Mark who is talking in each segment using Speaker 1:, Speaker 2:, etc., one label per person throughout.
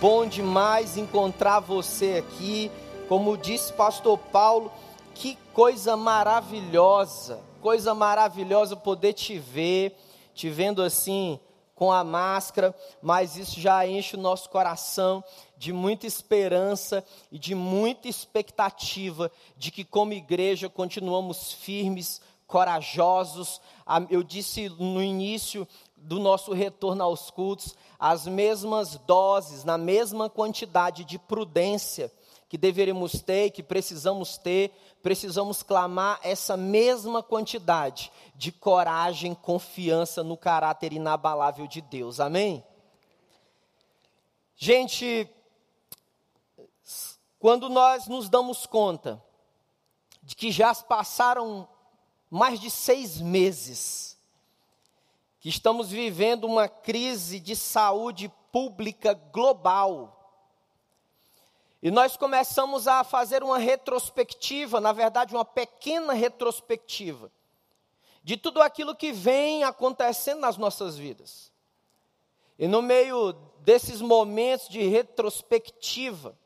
Speaker 1: bom demais encontrar você aqui. Como disse pastor Paulo, que coisa maravilhosa, coisa maravilhosa poder te ver, te vendo assim com a máscara, mas isso já enche o nosso coração de muita esperança e de muita expectativa de que, como igreja, continuamos firmes, corajosos. Eu disse no início do nosso retorno aos cultos, as mesmas doses, na mesma quantidade de prudência que deveríamos ter, que precisamos ter, precisamos clamar essa mesma quantidade de coragem, confiança no caráter inabalável de Deus. Amém? Gente, quando nós nos damos conta de que já passaram mais de seis meses que estamos vivendo uma crise de saúde pública global. E nós começamos a fazer uma retrospectiva, na verdade, uma pequena retrospectiva, de tudo aquilo que vem acontecendo nas nossas vidas. E no meio desses momentos de retrospectiva,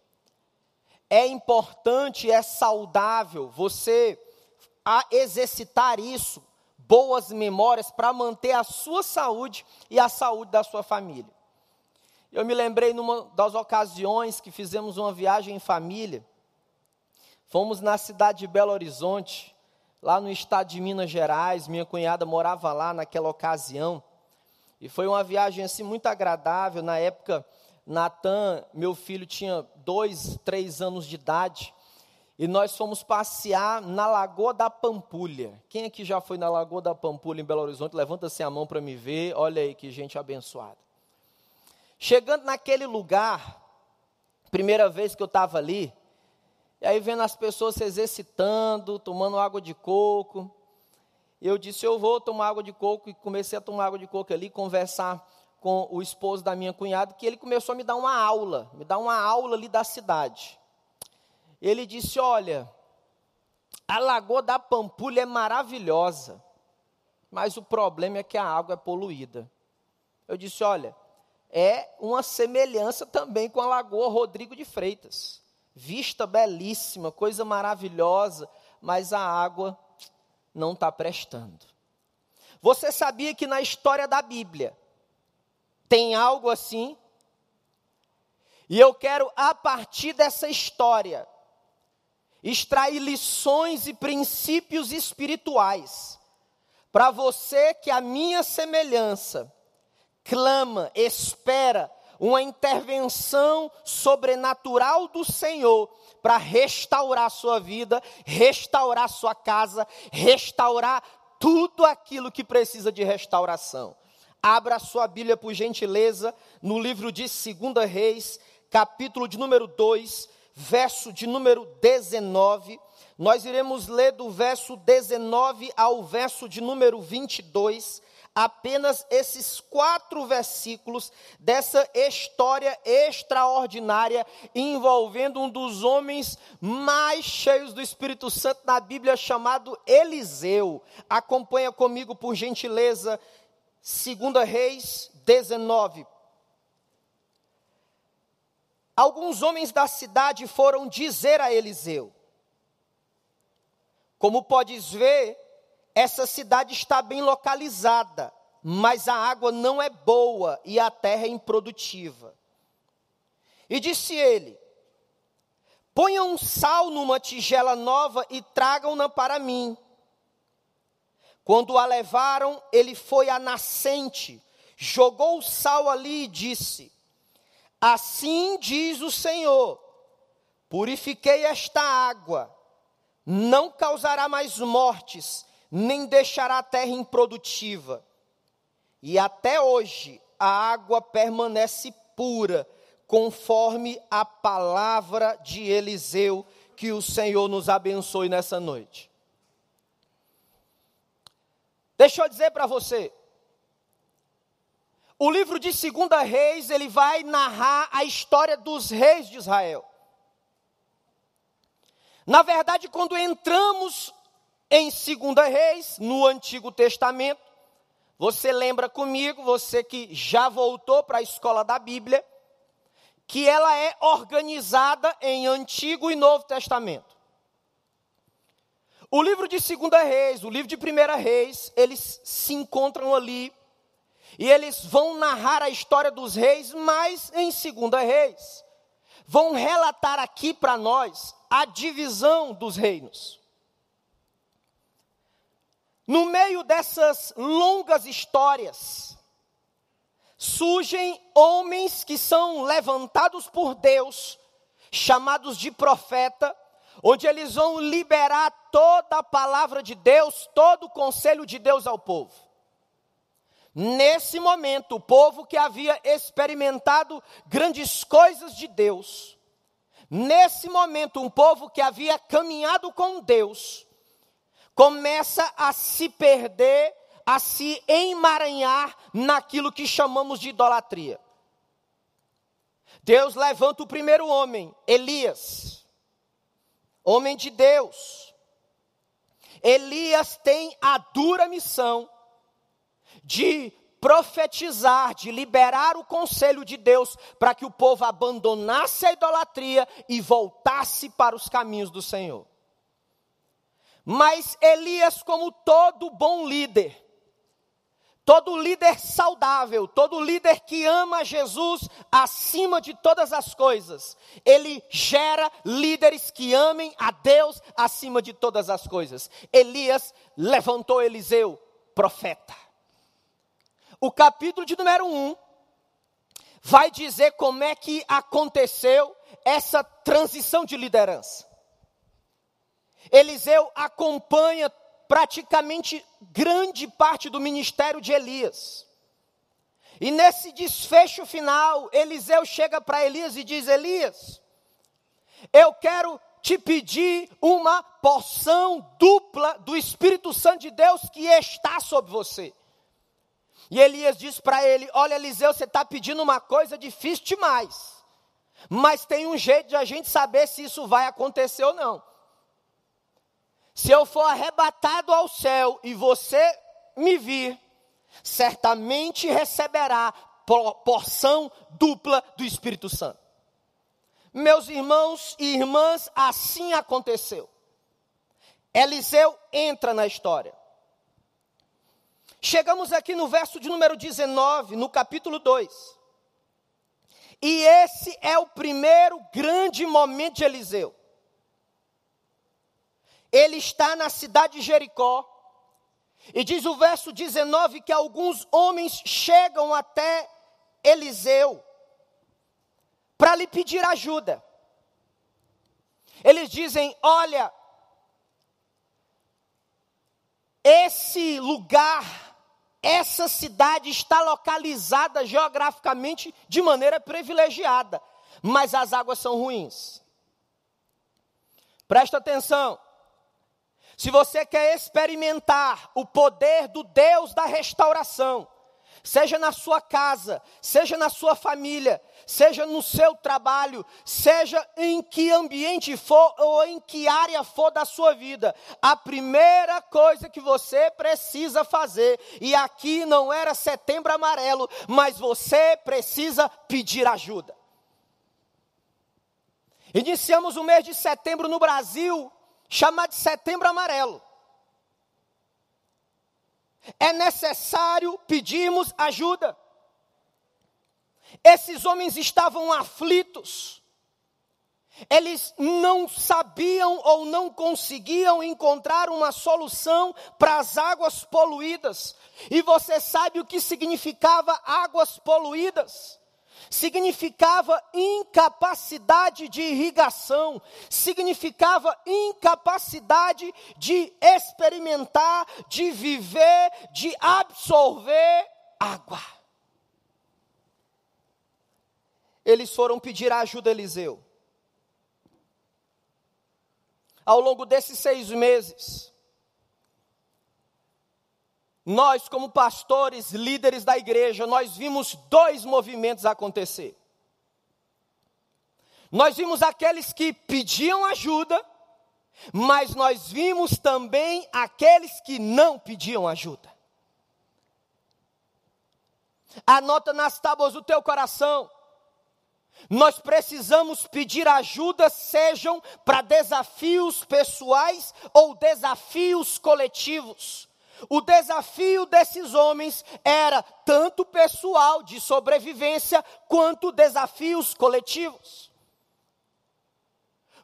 Speaker 1: é importante, é saudável você exercitar isso boas memórias para manter a sua saúde e a saúde da sua família. Eu me lembrei numa das ocasiões que fizemos uma viagem em família. Fomos na cidade de Belo Horizonte, lá no estado de Minas Gerais. Minha cunhada morava lá naquela ocasião. E foi uma viagem assim muito agradável. Na época, Natan, meu filho, tinha dois, três anos de idade e nós fomos passear na Lagoa da Pampulha. Quem aqui já foi na Lagoa da Pampulha em Belo Horizonte? Levanta-se a mão para me ver. Olha aí que gente abençoada. Chegando naquele lugar, primeira vez que eu estava ali, e aí vendo as pessoas se exercitando, tomando água de coco. Eu disse, eu vou tomar água de coco, e comecei a tomar água de coco ali, conversar com o esposo da minha cunhada, que ele começou a me dar uma aula, me dar uma aula ali da cidade ele disse: Olha, a Lagoa da Pampulha é maravilhosa, mas o problema é que a água é poluída. Eu disse: Olha, é uma semelhança também com a Lagoa Rodrigo de Freitas. Vista belíssima, coisa maravilhosa, mas a água não está prestando. Você sabia que na história da Bíblia tem algo assim? E eu quero, a partir dessa história, extrair lições e princípios espirituais para você que a minha semelhança clama, espera uma intervenção sobrenatural do Senhor para restaurar sua vida, restaurar sua casa, restaurar tudo aquilo que precisa de restauração. Abra sua Bíblia por gentileza no livro de 2 Reis, capítulo de número 2, verso de número 19. Nós iremos ler do verso 19 ao verso de número 22, apenas esses quatro versículos dessa história extraordinária envolvendo um dos homens mais cheios do Espírito Santo na Bíblia, chamado Eliseu. Acompanha comigo, por gentileza, 2 Reis 19, alguns homens da cidade foram dizer a Eliseu: Como podes ver, essa cidade está bem localizada, mas a água não é boa e a terra é improdutiva. E disse ele: Ponham sal numa tigela nova e tragam-na para mim. Quando a levaram, ele foi à nascente, jogou o sal ali e disse: Assim diz o Senhor: purifiquei esta água, não causará mais mortes, nem deixará a terra improdutiva. E até hoje a água permanece pura, conforme a palavra de Eliseu, que o Senhor nos abençoe nessa noite. Deixa eu dizer para você, o livro de Segunda Reis, ele vai narrar a história dos reis de Israel. Na verdade, quando entramos em Segunda Reis, no Antigo Testamento, você lembra comigo, você que já voltou para a escola da Bíblia, que ela é organizada em Antigo e Novo Testamento. O livro de Segunda Reis, o livro de Primeira Reis, eles se encontram ali e eles vão narrar a história dos reis, mas em Segunda Reis vão relatar aqui para nós a divisão dos reinos. No meio dessas longas histórias, surgem homens que são levantados por Deus, chamados de profeta, onde eles vão liberar toda a palavra de Deus, todo o conselho de Deus ao povo. Nesse momento, o povo que havia experimentado grandes coisas de Deus, nesse momento, um povo que havia caminhado com Deus, começa a se perder a se emaranhar naquilo que chamamos de idolatria. Deus levanta o primeiro homem, Elias, homem de Deus. Elias tem a dura missão de profetizar, de liberar o conselho de Deus para que o povo abandonasse a idolatria e voltasse para os caminhos do Senhor. Mas Elias, como todo bom líder, Todo líder saudável, todo líder que ama Jesus acima de todas as coisas, ele gera líderes que amem a Deus acima de todas as coisas. Elias levantou Eliseu, profeta. O capítulo de número 1 vai dizer como é que aconteceu essa transição de liderança. Eliseu acompanha praticamente grande parte do ministério de Elias. E nesse desfecho final, Eliseu chega para Elias e diz: Elias, eu quero te pedir uma porção dupla do Espírito Santo de Deus que está sobre você. E Elias diz para ele: Olha, Eliseu, você está pedindo uma coisa difícil demais. Mas tem um jeito de a gente saber se isso vai acontecer ou não. Se eu for arrebatado ao céu e você me vir, certamente receberá porção dupla do Espírito Santo. Meus irmãos e irmãs, assim aconteceu. Eliseu entra na história. Chegamos aqui no verso de número 19, no capítulo 2. E esse é o primeiro grande momento de Eliseu ele está na cidade de Jericó. E diz o verso 19 que alguns homens chegam até Eliseu para lhe pedir ajuda. Eles dizem: Olha, esse lugar, essa cidade está localizada geograficamente de maneira privilegiada, mas as águas são ruins. Presta atenção. Se você quer experimentar o poder do Deus da restauração, seja na sua casa, seja na sua família, seja no seu trabalho, seja em que ambiente for ou em que área for da sua vida, a primeira coisa que você precisa fazer, e aqui não era setembro amarelo, mas você precisa pedir ajuda. Iniciamos o mês de setembro no Brasil chamado de Setembro Amarelo. É necessário pedirmos ajuda. Esses homens estavam aflitos. Eles não sabiam ou não conseguiam encontrar uma solução para as águas poluídas. E você sabe o que significava águas poluídas? Significava incapacidade de irrigação, significava incapacidade de experimentar, de viver, de absorver água. Eles foram pedir a ajuda a Eliseu. Ao longo desses seis meses, nós, como pastores, líderes da igreja, nós vimos dois movimentos acontecer. Nós vimos aqueles que pediam ajuda, mas nós vimos também aqueles que não pediam ajuda. Anota nas tábuas do teu coração. Nós precisamos pedir ajuda, sejam para desafios pessoais ou desafios coletivos. O desafio desses homens era tanto pessoal, de sobrevivência, quanto desafios coletivos.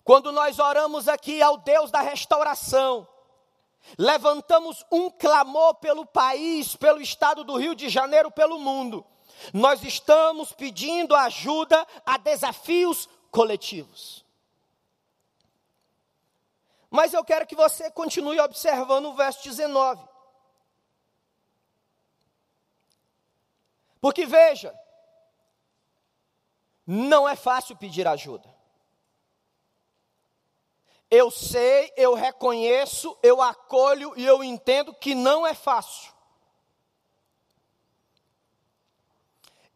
Speaker 1: Quando nós oramos aqui ao Deus da restauração, levantamos um clamor pelo país, pelo estado do Rio de Janeiro, pelo mundo. Nós estamos pedindo ajuda a desafios coletivos. Mas eu quero que você continue observando o verso 19. Porque veja, não é fácil pedir ajuda. Eu sei, eu reconheço, eu acolho e eu entendo que não é fácil.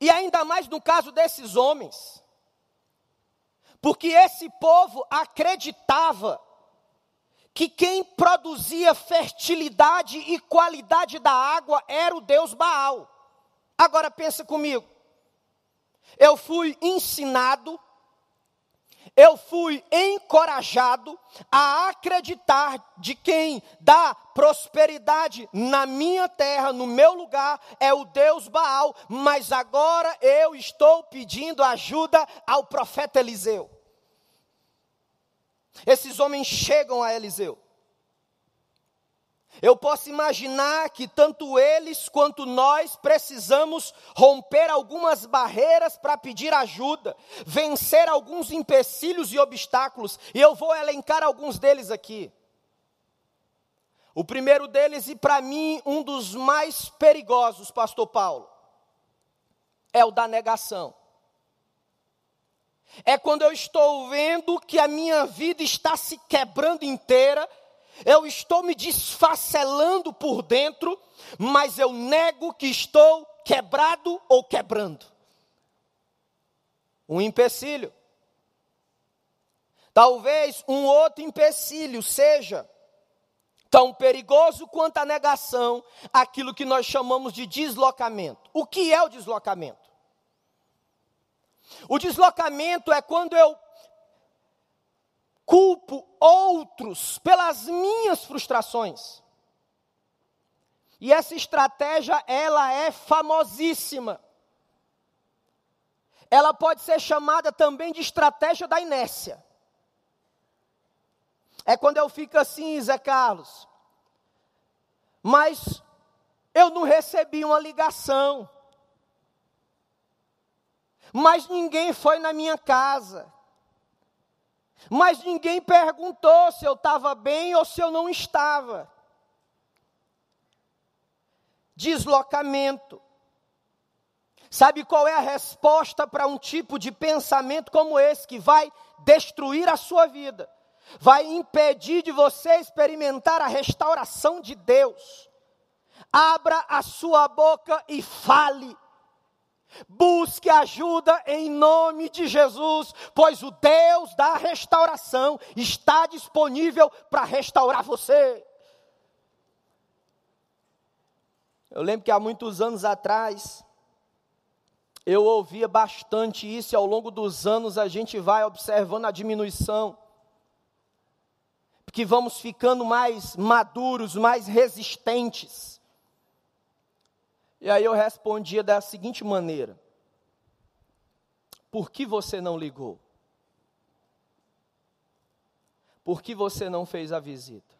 Speaker 1: E ainda mais no caso desses homens, porque esse povo acreditava que quem produzia fertilidade e qualidade da água era o Deus Baal. Agora pensa comigo. Eu fui ensinado eu fui encorajado a acreditar de quem dá prosperidade na minha terra, no meu lugar, é o Deus Baal, mas agora eu estou pedindo ajuda ao profeta Eliseu. Esses homens chegam a Eliseu. Eu posso imaginar que tanto eles quanto nós precisamos romper algumas barreiras para pedir ajuda, vencer alguns empecilhos e obstáculos, e eu vou elencar alguns deles aqui. O primeiro deles, e para mim um dos mais perigosos, Pastor Paulo, é o da negação. É quando eu estou vendo que a minha vida está se quebrando inteira eu estou me desfacelando por dentro, mas eu nego que estou quebrado ou quebrando. Um empecilho. Talvez um outro empecilho seja tão perigoso quanto a negação, aquilo que nós chamamos de deslocamento. O que é o deslocamento? O deslocamento é quando eu culpo outros pelas minhas frustrações. E essa estratégia, ela é famosíssima. Ela pode ser chamada também de estratégia da inércia. É quando eu fico assim, Zé Carlos. Mas eu não recebi uma ligação. Mas ninguém foi na minha casa. Mas ninguém perguntou se eu estava bem ou se eu não estava. Deslocamento. Sabe qual é a resposta para um tipo de pensamento como esse, que vai destruir a sua vida, vai impedir de você experimentar a restauração de Deus? Abra a sua boca e fale. Busque ajuda em nome de Jesus, pois o Deus da restauração está disponível para restaurar você. Eu lembro que há muitos anos atrás, eu ouvia bastante isso e ao longo dos anos a gente vai observando a diminuição. Porque vamos ficando mais maduros, mais resistentes. E aí eu respondia da seguinte maneira: Por que você não ligou? Por que você não fez a visita?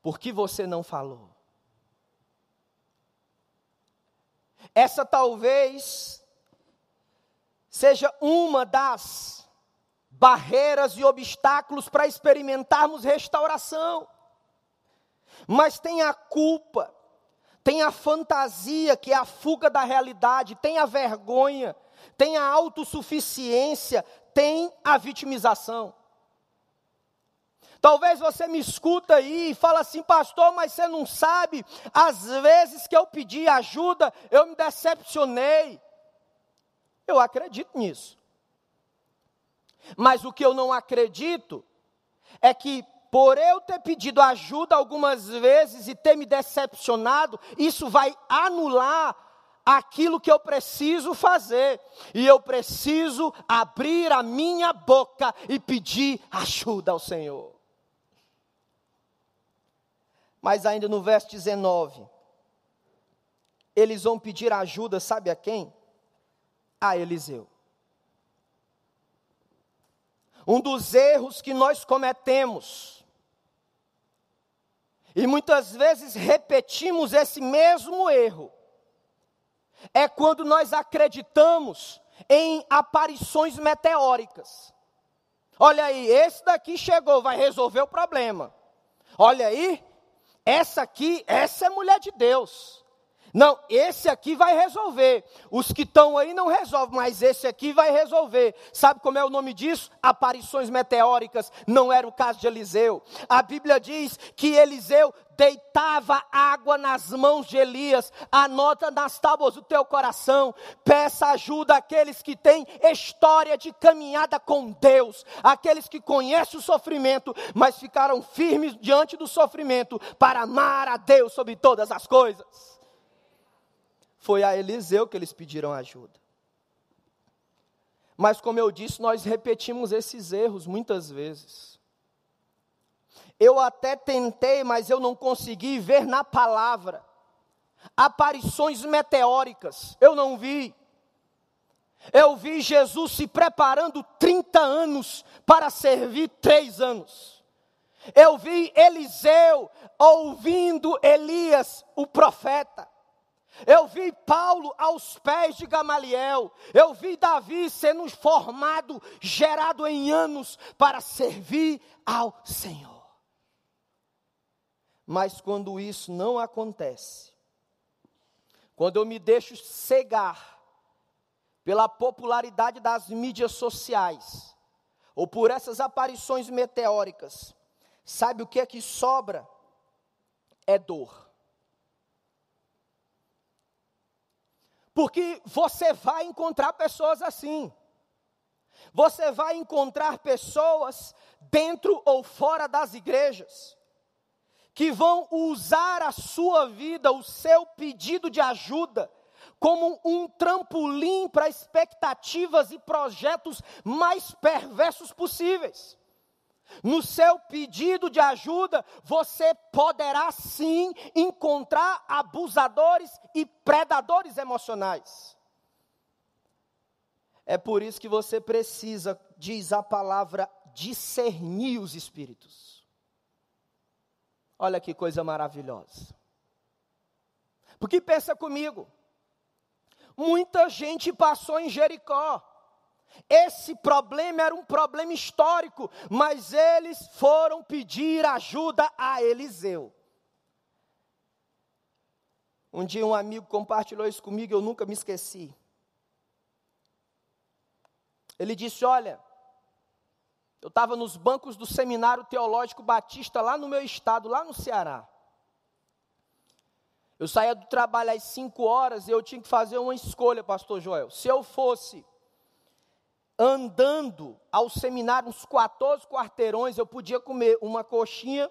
Speaker 1: Por que você não falou? Essa talvez seja uma das barreiras e obstáculos para experimentarmos restauração mas tem a culpa, tem a fantasia, que é a fuga da realidade, tem a vergonha, tem a autossuficiência, tem a vitimização. Talvez você me escuta aí e fala assim, pastor, mas você não sabe, às vezes que eu pedi ajuda, eu me decepcionei. Eu acredito nisso. Mas o que eu não acredito é que por eu ter pedido ajuda algumas vezes e ter me decepcionado, isso vai anular aquilo que eu preciso fazer, e eu preciso abrir a minha boca e pedir ajuda ao Senhor. Mas ainda no verso 19, eles vão pedir ajuda, sabe a quem? A Eliseu. Um dos erros que nós cometemos, e muitas vezes repetimos esse mesmo erro, é quando nós acreditamos em aparições meteóricas. Olha aí, esse daqui chegou, vai resolver o problema. Olha aí, essa aqui, essa é mulher de Deus. Não, esse aqui vai resolver. Os que estão aí não resolvem, mas esse aqui vai resolver. Sabe como é o nome disso? Aparições meteóricas. Não era o caso de Eliseu. A Bíblia diz que Eliseu deitava água nas mãos de Elias. Anota nas tábuas do teu coração. Peça ajuda àqueles que têm história de caminhada com Deus, aqueles que conhecem o sofrimento, mas ficaram firmes diante do sofrimento para amar a Deus sobre todas as coisas foi a Eliseu que eles pediram ajuda. Mas, como eu disse, nós repetimos esses erros muitas vezes. Eu até tentei, mas eu não consegui ver na palavra aparições meteóricas. Eu não vi. Eu vi Jesus se preparando 30 anos para servir três anos. Eu vi Eliseu ouvindo Elias, o profeta. Eu vi Paulo aos pés de Gamaliel. Eu vi Davi sendo formado, gerado em anos para servir ao Senhor. Mas quando isso não acontece, quando eu me deixo cegar pela popularidade das mídias sociais, ou por essas aparições meteóricas, sabe o que é que sobra? É dor. Porque você vai encontrar pessoas assim. Você vai encontrar pessoas dentro ou fora das igrejas que vão usar a sua vida, o seu pedido de ajuda, como um trampolim para expectativas e projetos mais perversos possíveis. No seu pedido de ajuda, você poderá sim encontrar abusadores e predadores emocionais. É por isso que você precisa, diz a palavra, discernir os espíritos. Olha que coisa maravilhosa. Porque pensa comigo, muita gente passou em Jericó esse problema era um problema histórico, mas eles foram pedir ajuda a Eliseu. Um dia um amigo compartilhou isso comigo, eu nunca me esqueci. Ele disse: Olha, eu estava nos bancos do Seminário Teológico Batista, lá no meu estado, lá no Ceará. Eu saía do trabalho às 5 horas e eu tinha que fazer uma escolha, Pastor Joel. Se eu fosse andando ao seminário, uns 14 quarteirões, eu podia comer uma coxinha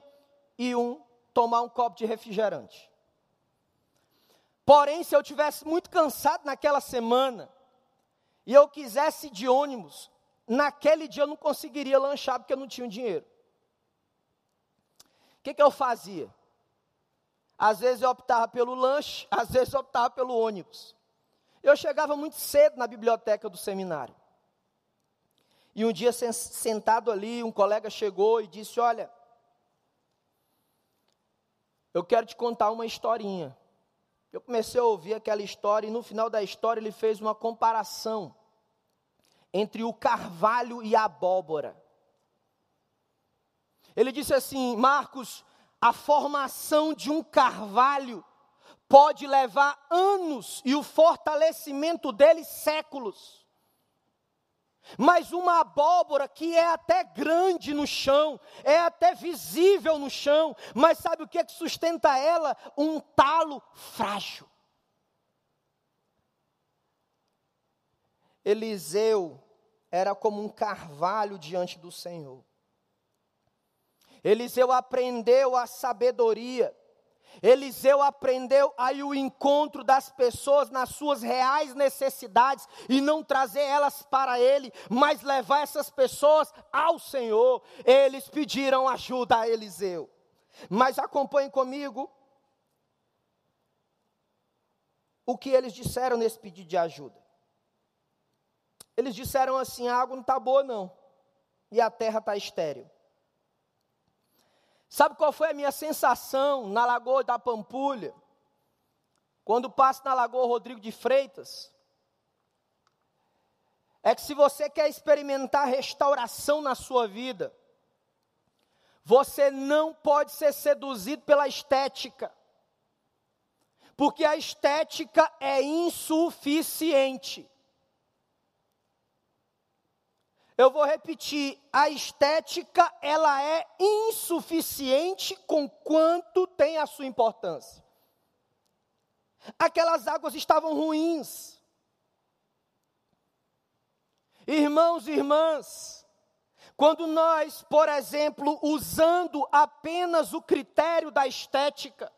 Speaker 1: e um tomar um copo de refrigerante. Porém, se eu tivesse muito cansado naquela semana e eu quisesse de ônibus, naquele dia eu não conseguiria lanchar porque eu não tinha dinheiro. O que, que eu fazia? Às vezes eu optava pelo lanche, às vezes eu optava pelo ônibus. Eu chegava muito cedo na biblioteca do seminário. E um dia, sentado ali, um colega chegou e disse: Olha, eu quero te contar uma historinha. Eu comecei a ouvir aquela história e no final da história ele fez uma comparação entre o carvalho e a abóbora. Ele disse assim: Marcos, a formação de um carvalho pode levar anos e o fortalecimento dele séculos. Mas uma abóbora que é até grande no chão, é até visível no chão, mas sabe o que, é que sustenta ela? Um talo frágil. Eliseu era como um carvalho diante do Senhor. Eliseu aprendeu a sabedoria Eliseu aprendeu aí o encontro das pessoas nas suas reais necessidades e não trazer elas para ele, mas levar essas pessoas ao Senhor. Eles pediram ajuda a Eliseu. Mas acompanhem comigo o que eles disseram nesse pedido de ajuda. Eles disseram assim: a água não está boa, não, e a terra está estéril. Sabe qual foi a minha sensação na Lagoa da Pampulha? Quando passo na Lagoa Rodrigo de Freitas? É que se você quer experimentar restauração na sua vida, você não pode ser seduzido pela estética. Porque a estética é insuficiente. Eu vou repetir, a estética ela é insuficiente com quanto tem a sua importância. Aquelas águas estavam ruins. Irmãos e irmãs, quando nós, por exemplo, usando apenas o critério da estética,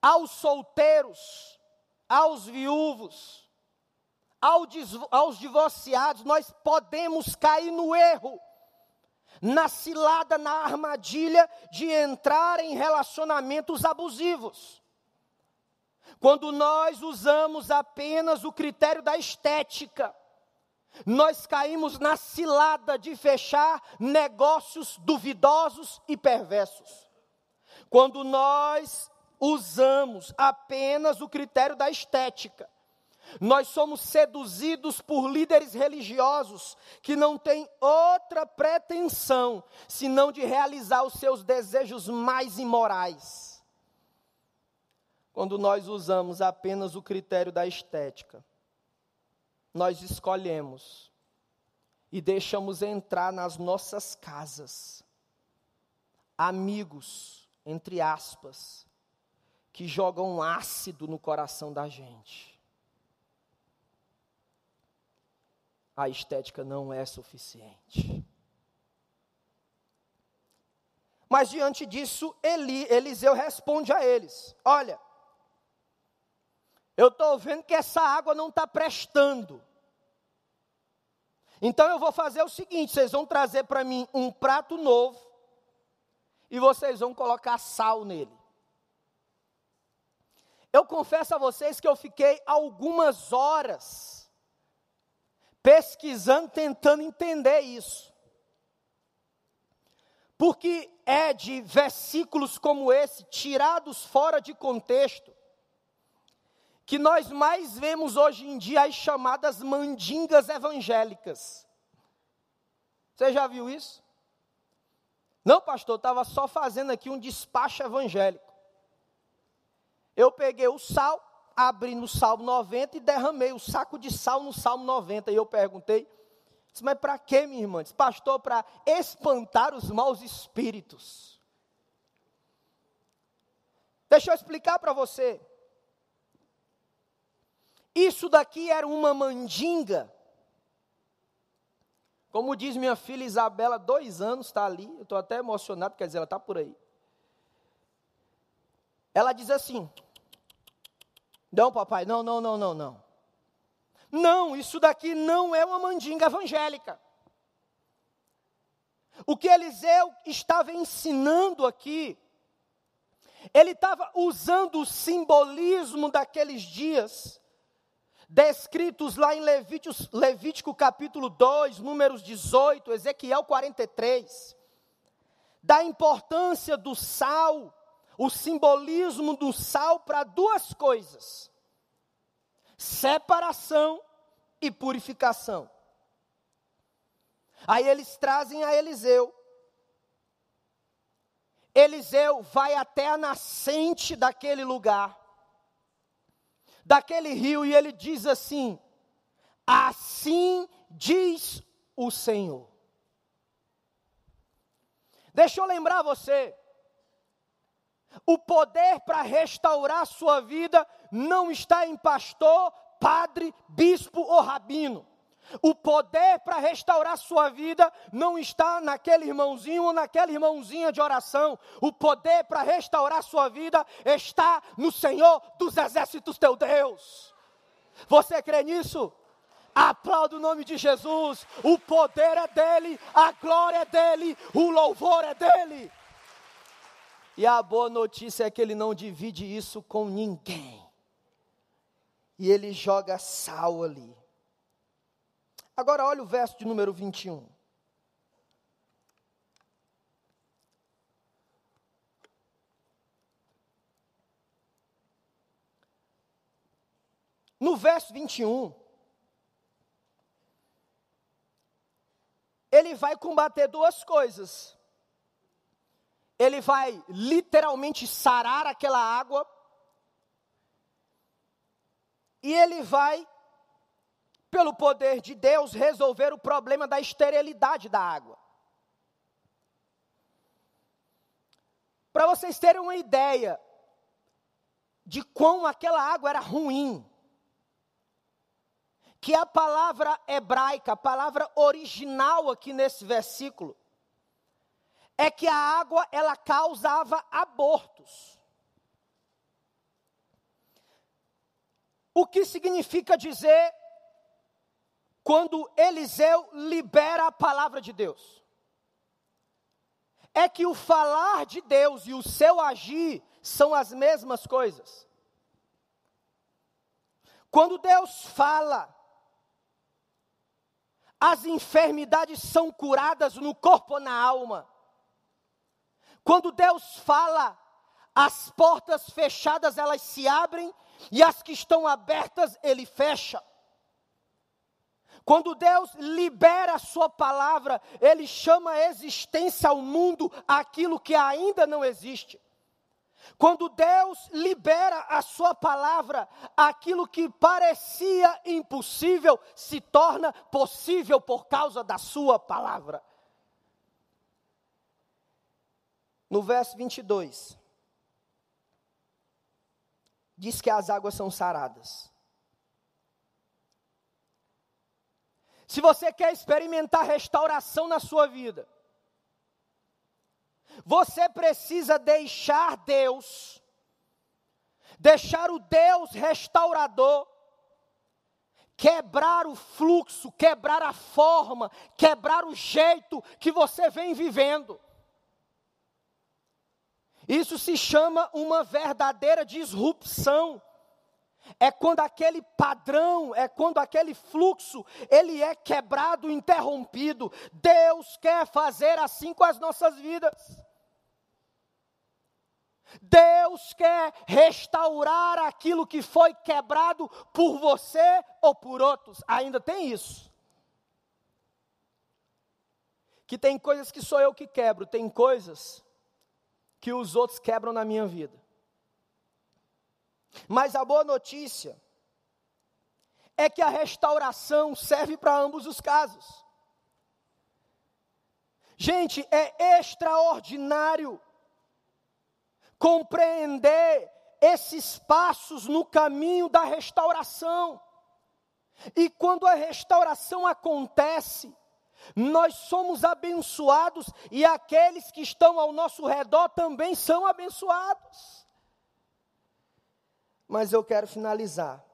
Speaker 1: aos solteiros, aos viúvos, aos divorciados, nós podemos cair no erro, na cilada, na armadilha de entrar em relacionamentos abusivos. Quando nós usamos apenas o critério da estética, nós caímos na cilada de fechar negócios duvidosos e perversos. Quando nós usamos apenas o critério da estética, nós somos seduzidos por líderes religiosos que não têm outra pretensão senão de realizar os seus desejos mais imorais. Quando nós usamos apenas o critério da estética, nós escolhemos e deixamos entrar nas nossas casas amigos, entre aspas, que jogam ácido no coração da gente a estética não é suficiente. Mas diante disso, Eli, Eliseu responde a eles: Olha, eu estou vendo que essa água não está prestando. Então eu vou fazer o seguinte: vocês vão trazer para mim um prato novo e vocês vão colocar sal nele. Eu confesso a vocês que eu fiquei algumas horas pesquisando, tentando entender isso. Porque é de versículos como esse, tirados fora de contexto, que nós mais vemos hoje em dia as chamadas mandingas evangélicas. Você já viu isso? Não, pastor, estava só fazendo aqui um despacho evangélico. Eu peguei o sal, abri no Salmo 90 e derramei o saco de sal no Salmo 90. E eu perguntei, mas para quê, minha irmã? Disse, pastor, para espantar os maus espíritos. Deixa eu explicar para você. Isso daqui era uma mandinga. Como diz minha filha Isabela, dois anos está ali. Eu estou até emocionado, quer dizer, ela está por aí. Ela diz assim: não, papai, não, não, não, não, não. Não, isso daqui não é uma mandinga evangélica. O que Eliseu estava ensinando aqui, ele estava usando o simbolismo daqueles dias, descritos lá em Levítico, Levítico capítulo 2, números 18, Ezequiel 43, da importância do sal o simbolismo do sal para duas coisas: separação e purificação. Aí eles trazem a Eliseu. Eliseu vai até a nascente daquele lugar, daquele rio, e ele diz assim: Assim diz o Senhor. Deixa eu lembrar você, o poder para restaurar a sua vida não está em pastor, padre, bispo ou rabino. O poder para restaurar sua vida não está naquele irmãozinho ou naquela irmãozinha de oração. O poder para restaurar sua vida está no Senhor dos exércitos, teu Deus. Você crê nisso? Aplauda o nome de Jesus. O poder é dele, a glória é dele, o louvor é dele. E a boa notícia é que ele não divide isso com ninguém. E ele joga sal ali. Agora olha o verso de número 21. No verso 21, ele vai combater duas coisas. Ele vai literalmente sarar aquela água, e ele vai pelo poder de Deus, resolver o problema da esterilidade da água. Para vocês terem uma ideia de como aquela água era ruim, que a palavra hebraica, a palavra original aqui nesse versículo, é que a água ela causava abortos. O que significa dizer quando Eliseu libera a palavra de Deus. É que o falar de Deus e o seu agir são as mesmas coisas. Quando Deus fala, as enfermidades são curadas no corpo ou na alma. Quando Deus fala, as portas fechadas elas se abrem e as que estão abertas ele fecha. Quando Deus libera a sua palavra, Ele chama a existência ao mundo aquilo que ainda não existe. Quando Deus libera a sua palavra, aquilo que parecia impossível se torna possível por causa da sua palavra. No verso 22, diz que as águas são saradas. Se você quer experimentar restauração na sua vida, você precisa deixar Deus, deixar o Deus restaurador, quebrar o fluxo, quebrar a forma, quebrar o jeito que você vem vivendo. Isso se chama uma verdadeira disrupção é quando aquele padrão, é quando aquele fluxo, ele é quebrado, interrompido. Deus quer fazer assim com as nossas vidas. Deus quer restaurar aquilo que foi quebrado por você ou por outros. Ainda tem isso. Que tem coisas que sou eu que quebro, tem coisas que os outros quebram na minha vida. Mas a boa notícia é que a restauração serve para ambos os casos. Gente, é extraordinário compreender esses passos no caminho da restauração. E quando a restauração acontece, nós somos abençoados e aqueles que estão ao nosso redor também são abençoados. Mas eu quero finalizar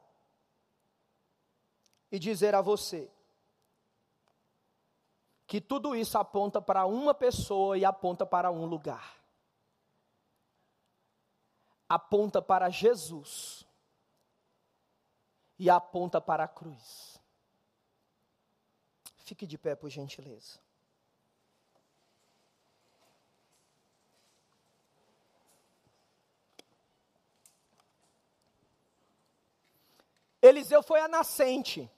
Speaker 1: e dizer a você que tudo isso aponta para uma pessoa e aponta para um lugar. Aponta para Jesus e aponta para a cruz. Fique de pé, por gentileza. Eliseu foi a nascente.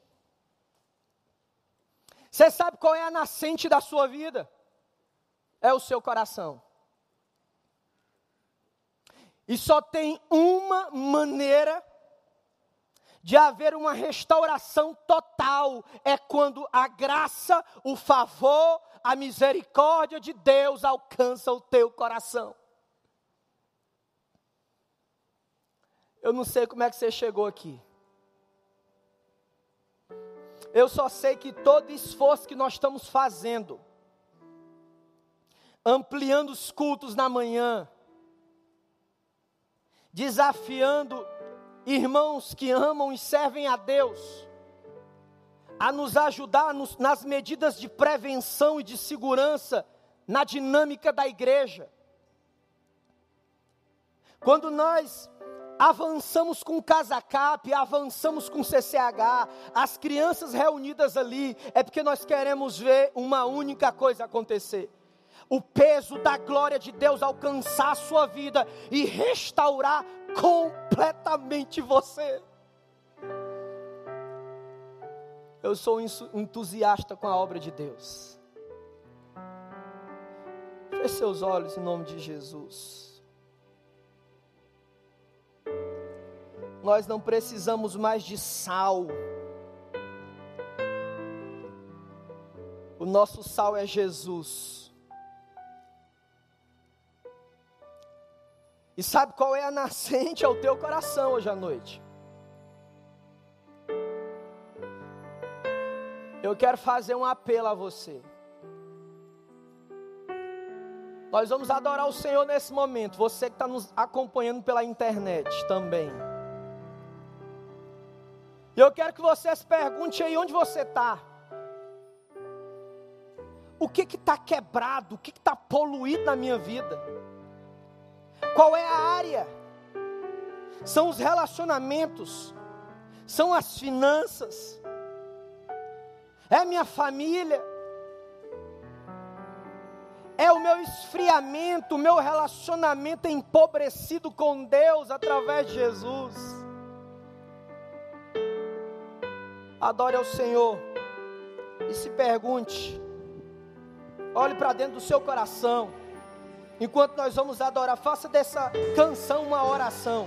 Speaker 1: Você sabe qual é a nascente da sua vida? É o seu coração. E só tem uma maneira de haver uma restauração total, é quando a graça, o favor, a misericórdia de Deus alcança o teu coração. Eu não sei como é que você chegou aqui. Eu só sei que todo esforço que nós estamos fazendo, ampliando os cultos na manhã, desafiando irmãos que amam e servem a Deus, a nos ajudar nos, nas medidas de prevenção e de segurança na dinâmica da igreja. Quando nós avançamos com Casacap, avançamos com CCH, as crianças reunidas ali, é porque nós queremos ver uma única coisa acontecer. O peso da glória de Deus alcançar a sua vida e restaurar completamente você. Eu sou entusiasta com a obra de Deus. Feche seus olhos em nome de Jesus. Nós não precisamos mais de sal. O nosso sal é Jesus. E sabe qual é a nascente ao teu coração hoje à noite? Eu quero fazer um apelo a você. Nós vamos adorar o Senhor nesse momento. Você que está nos acompanhando pela internet também. E eu quero que você se pergunte aí onde você está. O que está que quebrado? O que está poluído na minha vida? Qual é a área? São os relacionamentos, são as finanças, é minha família, é o meu esfriamento, o meu relacionamento empobrecido com Deus através de Jesus. Adore ao Senhor e se pergunte, olhe para dentro do seu coração. Enquanto nós vamos adorar, faça dessa canção uma oração.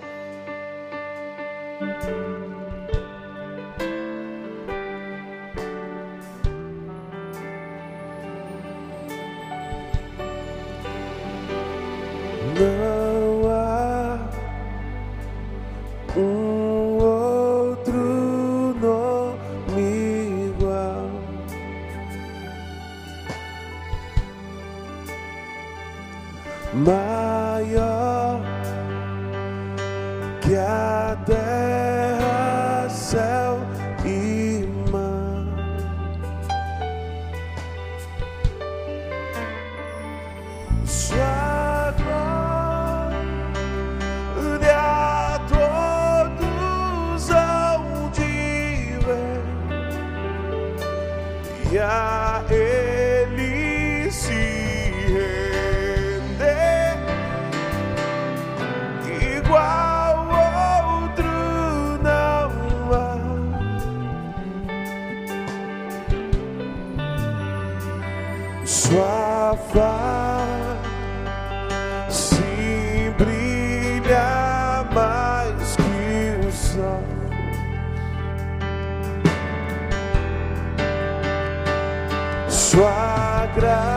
Speaker 2: Sua face brilha mais que o sol. Sua graça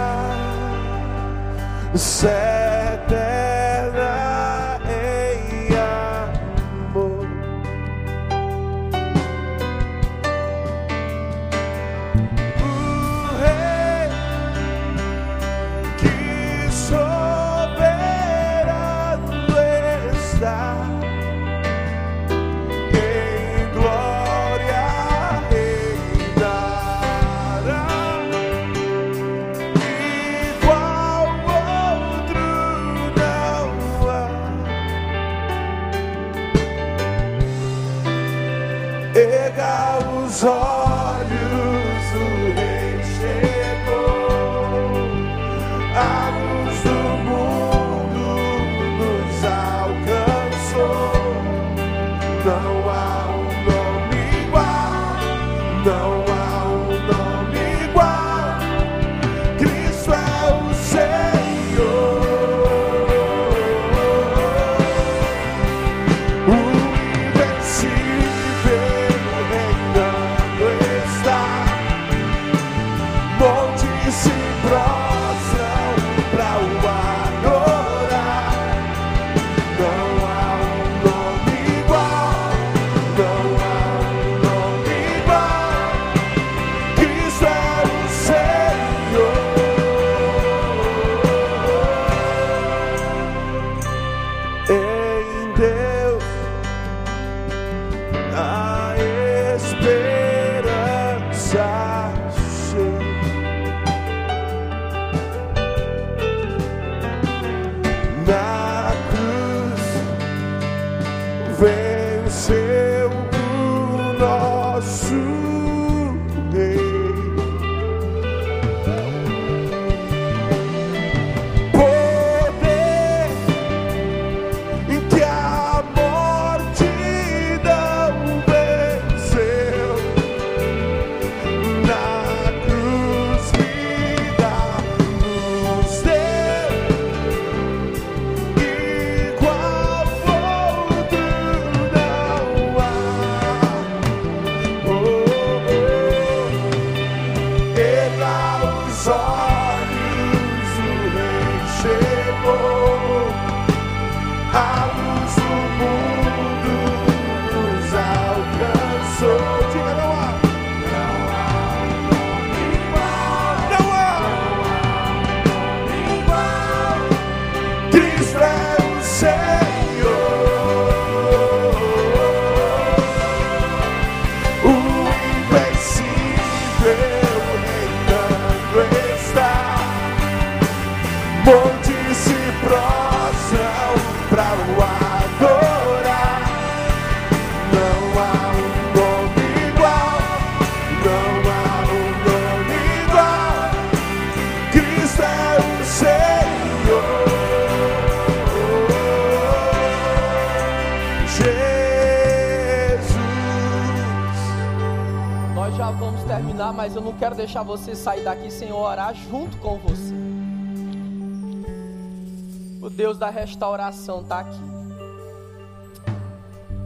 Speaker 1: quero deixar você sair daqui sem orar junto com você. O Deus da restauração está aqui.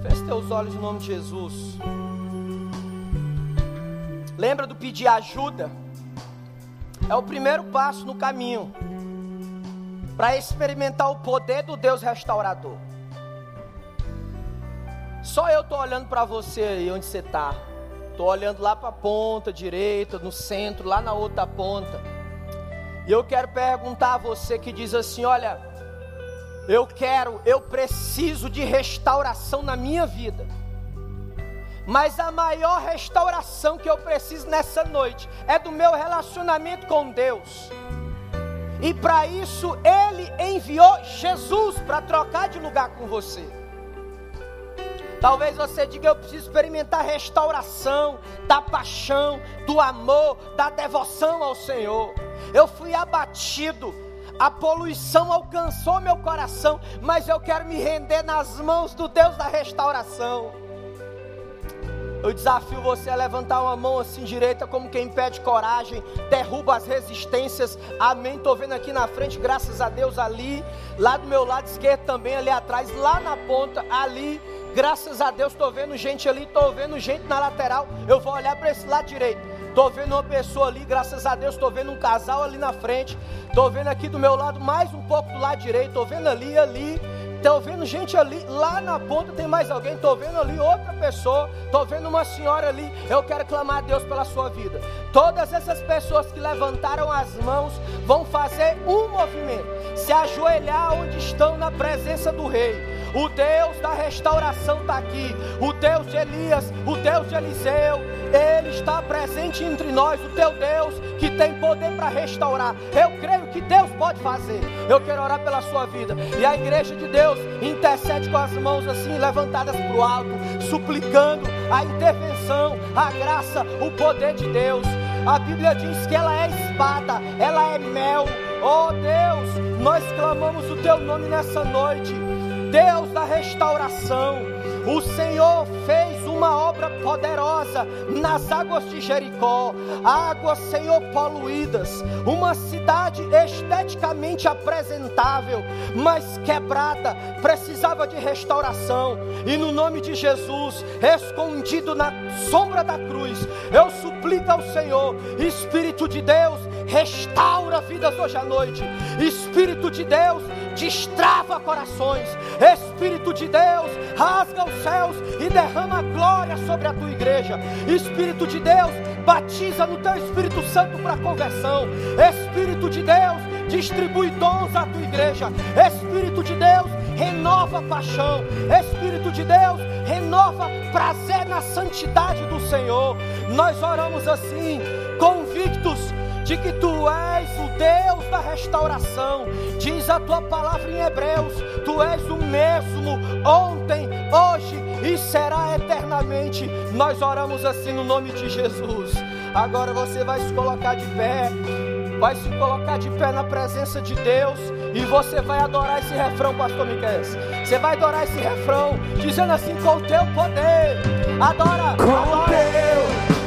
Speaker 1: Feche teus olhos em nome de Jesus. Lembra do pedir ajuda? É o primeiro passo no caminho para experimentar o poder do Deus restaurador. Só eu tô olhando para você aí onde você está. Tô olhando lá para a ponta direita, no centro, lá na outra ponta. E eu quero perguntar a você que diz assim: olha, eu quero, eu preciso de restauração na minha vida. Mas a maior restauração que eu preciso nessa noite é do meu relacionamento com Deus. E para isso ele enviou Jesus para trocar de lugar com você. Talvez você diga: Eu preciso experimentar a restauração da paixão, do amor, da devoção ao Senhor. Eu fui abatido, a poluição alcançou meu coração, mas eu quero me render nas mãos do Deus da restauração. Eu desafio você a levantar uma mão assim direita, como quem pede coragem, derruba as resistências. Amém. Estou vendo aqui na frente, graças a Deus, ali, lá do meu lado esquerdo também, ali atrás, lá na ponta, ali. Graças a Deus, estou vendo gente ali, estou vendo gente na lateral. Eu vou olhar para esse lado direito. Estou vendo uma pessoa ali, graças a Deus, estou vendo um casal ali na frente. Estou vendo aqui do meu lado mais um pouco do lado direito. Estou vendo ali, ali. Estou vendo gente ali, lá na ponta tem mais alguém. Estou vendo ali outra pessoa. Estou vendo uma senhora ali. Eu quero clamar a Deus pela sua vida. Todas essas pessoas que levantaram as mãos vão fazer um movimento: se ajoelhar onde estão na presença do Rei. O Deus da restauração está aqui. O Deus de Elias, o Deus de Eliseu, Ele está presente entre nós. O teu Deus que tem poder para restaurar. Eu creio que Deus pode fazer. Eu quero orar pela sua vida. E a igreja de Deus intercede com as mãos assim levantadas para o alto, suplicando a intervenção, a graça, o poder de Deus. A Bíblia diz que ela é espada, ela é mel. Oh Deus, nós clamamos o teu nome nessa noite. Deus da restauração, o Senhor fez uma obra poderosa nas águas de Jericó, águas, Senhor, poluídas, uma cidade esteticamente apresentável, mas quebrada, precisava de restauração, e no nome de Jesus, escondido na sombra da cruz, eu suplico ao Senhor, Espírito de Deus, restaura vidas hoje à noite, Espírito de Deus, destrava corações, Espírito de Deus, rasga os céus e derrama glória sobre a tua igreja. Espírito de Deus, batiza no teu Espírito Santo para conversão. Espírito de Deus, distribui dons à tua igreja. Espírito de Deus, renova paixão. Espírito de Deus, renova prazer na santidade do Senhor. Nós oramos assim, convictos de que tu és o Deus da restauração. Diz a tua palavra em Hebreus: tu és o mesmo ontem, hoje e será eternamente. Nós oramos assim no nome de Jesus. Agora você vai se colocar de pé, vai se colocar de pé na presença de Deus e você vai adorar esse refrão, Pastor Miquel. Você vai adorar esse refrão, dizendo assim: com o teu poder, adora,
Speaker 2: Com
Speaker 1: adora.
Speaker 2: teu